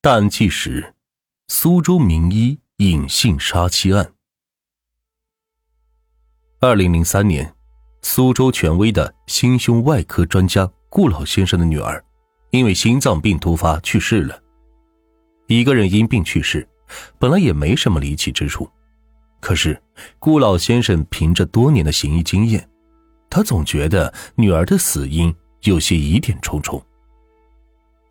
淡季时：苏州名医隐姓杀妻案。二零零三年，苏州权威的心胸外科专家顾老先生的女儿，因为心脏病突发去世了。一个人因病去世，本来也没什么离奇之处，可是顾老先生凭着多年的行医经验，他总觉得女儿的死因有些疑点重重。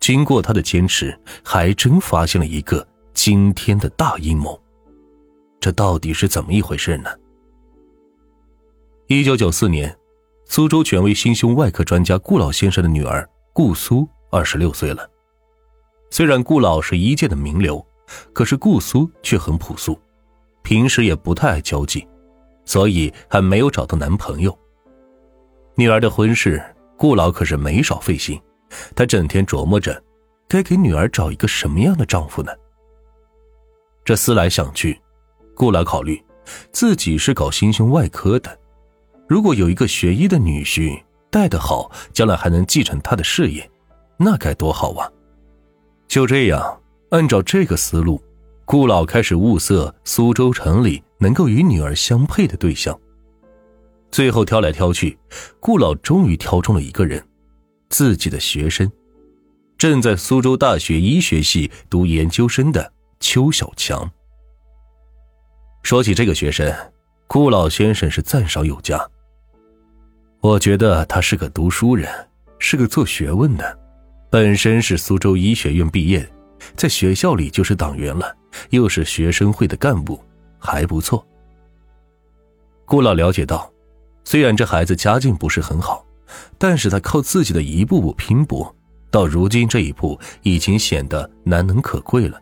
经过他的坚持，还真发现了一个惊天的大阴谋。这到底是怎么一回事呢？一九九四年，苏州权威心胸外科专家顾老先生的女儿顾苏二十六岁了。虽然顾老是一界的名流，可是顾苏却很朴素，平时也不太爱交际，所以还没有找到男朋友。女儿的婚事，顾老可是没少费心。他整天琢磨着，该给女儿找一个什么样的丈夫呢？这思来想去，顾老考虑，自己是搞心胸外科的，如果有一个学医的女婿带得好，将来还能继承他的事业，那该多好啊！就这样，按照这个思路，顾老开始物色苏州城里能够与女儿相配的对象。最后挑来挑去，顾老终于挑中了一个人。自己的学生，正在苏州大学医学系读研究生的邱小强。说起这个学生，顾老先生是赞赏有加。我觉得他是个读书人，是个做学问的，本身是苏州医学院毕业，在学校里就是党员了，又是学生会的干部，还不错。顾老了解到，虽然这孩子家境不是很好。但是他靠自己的一步步拼搏，到如今这一步已经显得难能可贵了。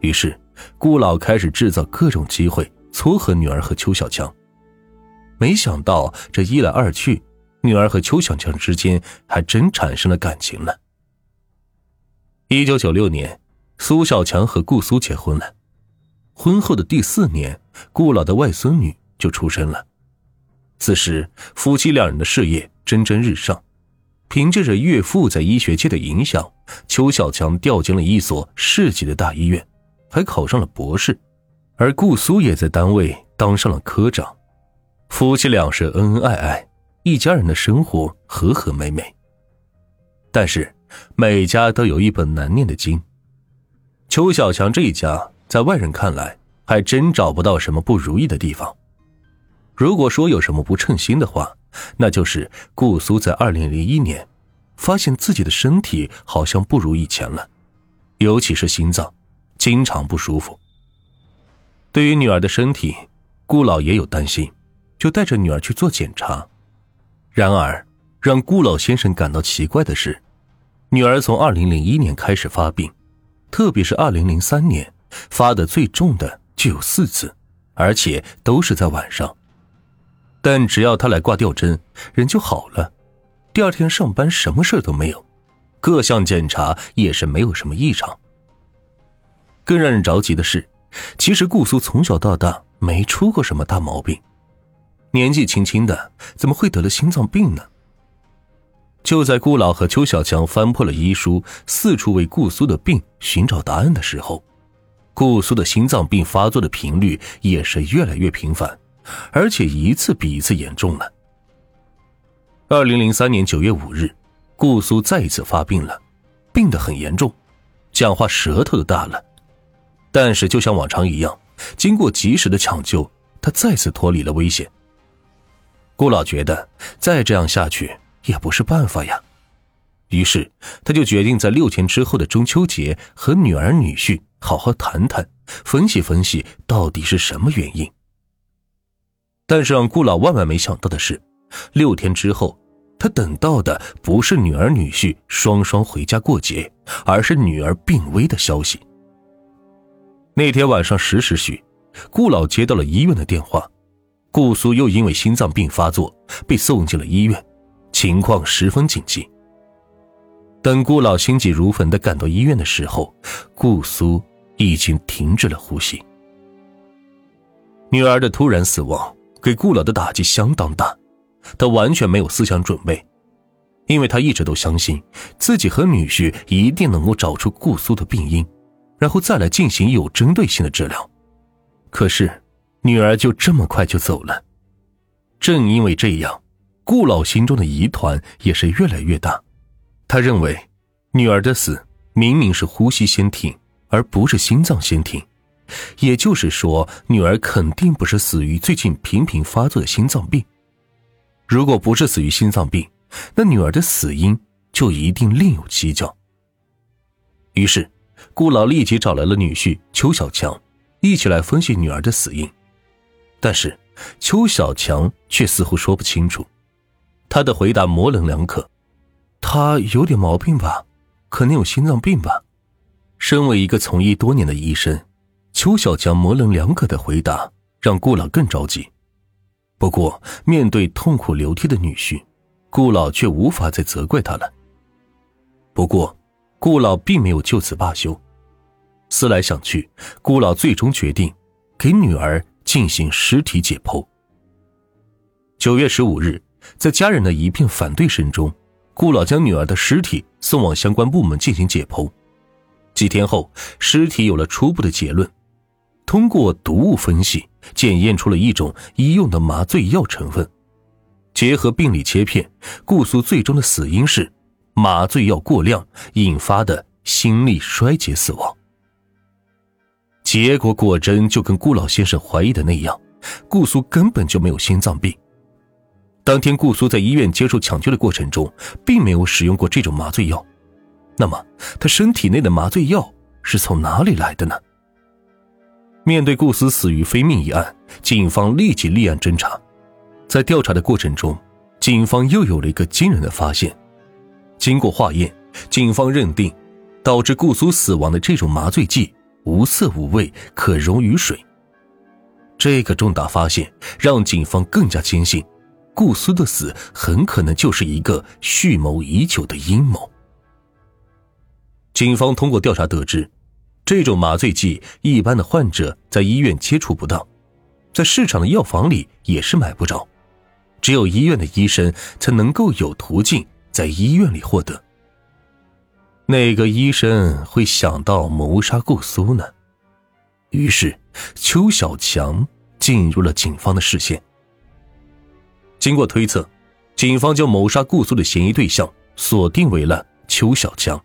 于是，顾老开始制造各种机会撮合女儿和邱小强。没想到这一来二去，女儿和邱小强之间还真产生了感情了。一九九六年，苏小强和顾苏结婚了。婚后的第四年，顾老的外孙女就出生了。此时，夫妻两人的事业蒸蒸日上，凭借着岳父在医学界的影响，邱小强调进了一所市级的大医院，还考上了博士，而顾苏也在单位当上了科长，夫妻俩是恩恩爱爱，一家人的生活和和美美。但是，每家都有一本难念的经，邱小强这一家在外人看来，还真找不到什么不如意的地方。如果说有什么不称心的话，那就是顾苏在二零零一年发现自己的身体好像不如以前了，尤其是心脏，经常不舒服。对于女儿的身体，顾老也有担心，就带着女儿去做检查。然而，让顾老先生感到奇怪的是，女儿从二零零一年开始发病，特别是二零零三年发的最重的就有四次，而且都是在晚上。但只要他来挂吊针，人就好了。第二天上班什么事都没有，各项检查也是没有什么异常。更让人着急的是，其实顾苏从小到大没出过什么大毛病，年纪轻轻的怎么会得了心脏病呢？就在顾老和邱小强翻破了医书，四处为顾苏的病寻找答案的时候，顾苏的心脏病发作的频率也是越来越频繁。而且一次比一次严重了。二零零三年九月五日，顾苏再一次发病了，病得很严重，讲话舌头都大了。但是就像往常一样，经过及时的抢救，他再次脱离了危险。顾老觉得再这样下去也不是办法呀，于是他就决定在六天之后的中秋节和女儿女婿好好谈谈，分析分析到底是什么原因。但是让顾老万万没想到的是，六天之后，他等到的不是女儿女婿双双回家过节，而是女儿病危的消息。那天晚上十时许，顾老接到了医院的电话，顾苏又因为心脏病发作被送进了医院，情况十分紧急。等顾老心急如焚的赶到医院的时候，顾苏已经停止了呼吸。女儿的突然死亡。给顾老的打击相当大，他完全没有思想准备。因为他一直都相信自己和女婿一定能够找出顾苏的病因，然后再来进行有针对性的治疗。可是，女儿就这么快就走了。正因为这样，顾老心中的疑团也是越来越大。他认为，女儿的死明明是呼吸先停，而不是心脏先停。也就是说，女儿肯定不是死于最近频频发作的心脏病。如果不是死于心脏病，那女儿的死因就一定另有蹊跷。于是，顾老立即找来了女婿邱小强，一起来分析女儿的死因。但是，邱小强却似乎说不清楚，他的回答模棱两可。他有点毛病吧？可能有心脏病吧？身为一个从医多年的医生。邱小强模棱两可的回答让顾老更着急。不过，面对痛哭流涕的女婿，顾老却无法再责怪他了。不过，顾老并没有就此罢休。思来想去，顾老最终决定给女儿进行尸体解剖。九月十五日，在家人的一片反对声中，顾老将女儿的尸体送往相关部门进行解剖。几天后，尸体有了初步的结论。通过毒物分析，检验出了一种医用的麻醉药成分。结合病理切片，顾苏最终的死因是麻醉药过量引发的心力衰竭死亡。结果果真就跟顾老先生怀疑的那样，顾苏根本就没有心脏病。当天顾苏在医院接受抢救的过程中，并没有使用过这种麻醉药。那么，他身体内的麻醉药是从哪里来的呢？面对顾思死于非命一案，警方立即立案侦查。在调查的过程中，警方又有了一个惊人的发现。经过化验，警方认定，导致顾苏死亡的这种麻醉剂无色无味，可溶于水。这个重大发现让警方更加坚信，顾苏的死很可能就是一个蓄谋已久的阴谋。警方通过调查得知。这种麻醉剂，一般的患者在医院接触不到，在市场的药房里也是买不着，只有医院的医生才能够有途径在医院里获得。哪个医生会想到谋杀顾苏呢？于是，邱小强进入了警方的视线。经过推测，警方将谋杀顾苏的嫌疑对象锁定为了邱小强。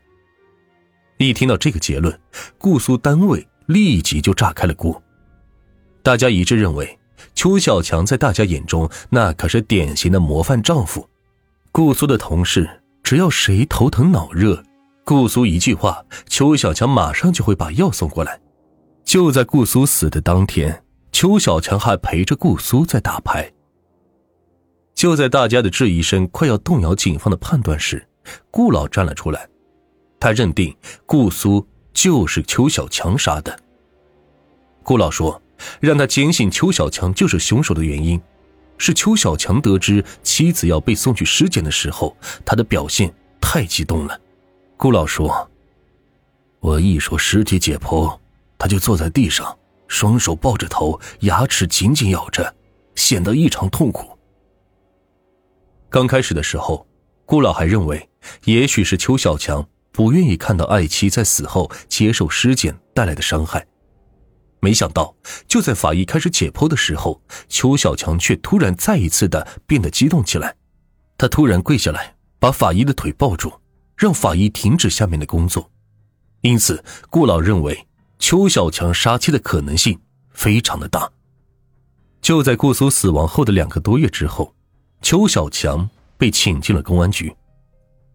一听到这个结论，顾苏单位立即就炸开了锅。大家一致认为，邱小强在大家眼中那可是典型的模范丈夫。顾苏的同事只要谁头疼脑热，顾苏一句话，邱小强马上就会把药送过来。就在顾苏死的当天，邱小强还陪着顾苏在打牌。就在大家的质疑声快要动摇警方的判断时，顾老站了出来。他认定顾苏就是邱小强杀的。顾老说，让他坚信邱小强就是凶手的原因，是邱小强得知妻子要被送去尸检的时候，他的表现太激动了。顾老说：“我一说尸体解剖，他就坐在地上，双手抱着头，牙齿紧紧咬着，显得异常痛苦。”刚开始的时候，顾老还认为，也许是邱小强。不愿意看到爱妻在死后接受尸检带来的伤害，没想到就在法医开始解剖的时候，邱小强却突然再一次的变得激动起来。他突然跪下来，把法医的腿抱住，让法医停止下面的工作。因此，顾老认为邱小强杀妻的可能性非常的大。就在顾苏死亡后的两个多月之后，邱小强被请进了公安局。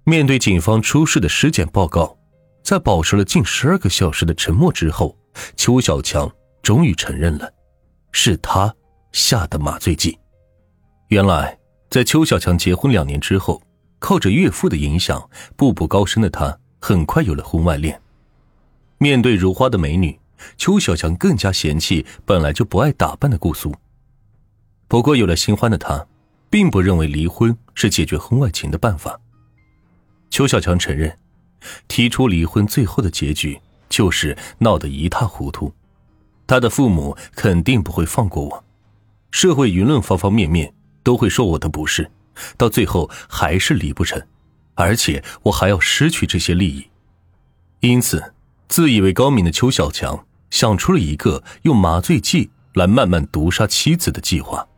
面对警方出示的尸检报告，在保持了近十二个小时的沉默之后，邱小强终于承认了，是他下的麻醉剂。原来，在邱小强结婚两年之后，靠着岳父的影响，步步高升的他很快有了婚外恋。面对如花的美女，邱小强更加嫌弃本来就不爱打扮的顾苏。不过，有了新欢的他，并不认为离婚是解决婚外情的办法。邱小强承认，提出离婚最后的结局就是闹得一塌糊涂。他的父母肯定不会放过我，社会舆论方方面面都会说我的不是，到最后还是离不成。而且我还要失去这些利益。因此，自以为高明的邱小强想出了一个用麻醉剂来慢慢毒杀妻子的计划，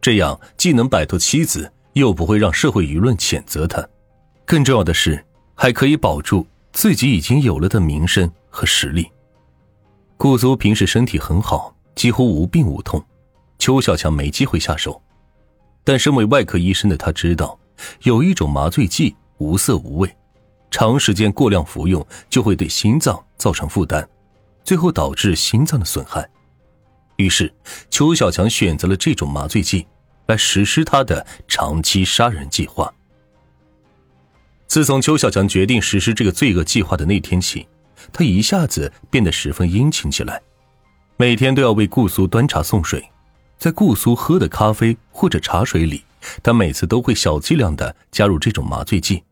这样既能摆脱妻子，又不会让社会舆论谴责他。更重要的是，还可以保住自己已经有了的名声和实力。顾苏平时身体很好，几乎无病无痛，邱小强没机会下手。但身为外科医生的他知道，有一种麻醉剂无色无味。长时间过量服用就会对心脏造成负担，最后导致心脏的损害。于是，邱小强选择了这种麻醉剂来实施他的长期杀人计划。自从邱小强决定实施这个罪恶计划的那天起，他一下子变得十分殷勤起来，每天都要为顾苏端茶送水，在顾苏喝的咖啡或者茶水里，他每次都会小剂量的加入这种麻醉剂。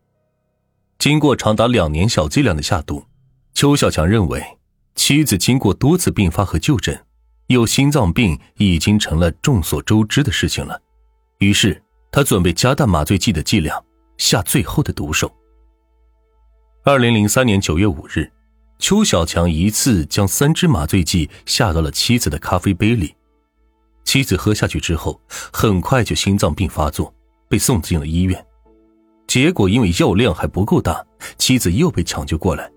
经过长达两年小剂量的下毒，邱小强认为妻子经过多次病发和就诊，有心脏病已经成了众所周知的事情了。于是他准备加大麻醉剂的剂量，下最后的毒手。二零零三年九月五日，邱小强一次将三支麻醉剂下到了妻子的咖啡杯里，妻子喝下去之后，很快就心脏病发作，被送进了医院。结果因为药量还不够大，妻子又被抢救过来。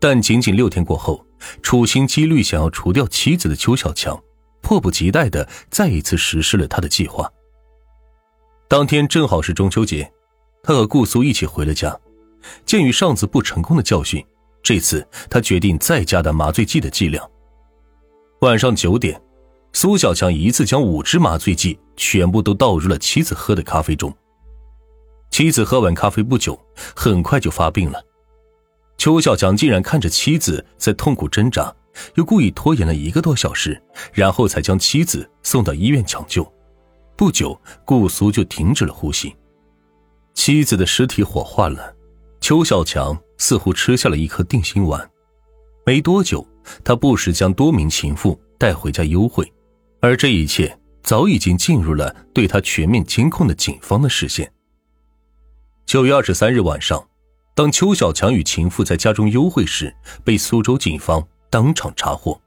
但仅仅六天过后，处心积虑想要除掉妻子的邱小强，迫不及待的再一次实施了他的计划。当天正好是中秋节，他和顾苏一起回了家。鉴于上次不成功的教训，这次他决定再加大麻醉剂的剂量。晚上九点，苏小强一次将五支麻醉剂全部都倒入了妻子喝的咖啡中。妻子喝完咖啡不久，很快就发病了。邱小强竟然看着妻子在痛苦挣扎，又故意拖延了一个多小时，然后才将妻子送到医院抢救。不久，顾苏就停止了呼吸。妻子的尸体火化了，邱小强似乎吃下了一颗定心丸。没多久，他不时将多名情妇带回家幽会，而这一切早已经进入了对他全面监控的警方的视线。九月二十三日晚上，当邱小强与情妇在家中幽会时，被苏州警方当场查获。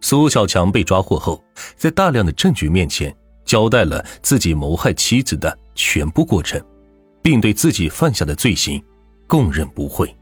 苏小强被抓获后，在大量的证据面前，交代了自己谋害妻子的全部过程，并对自己犯下的罪行供认不讳。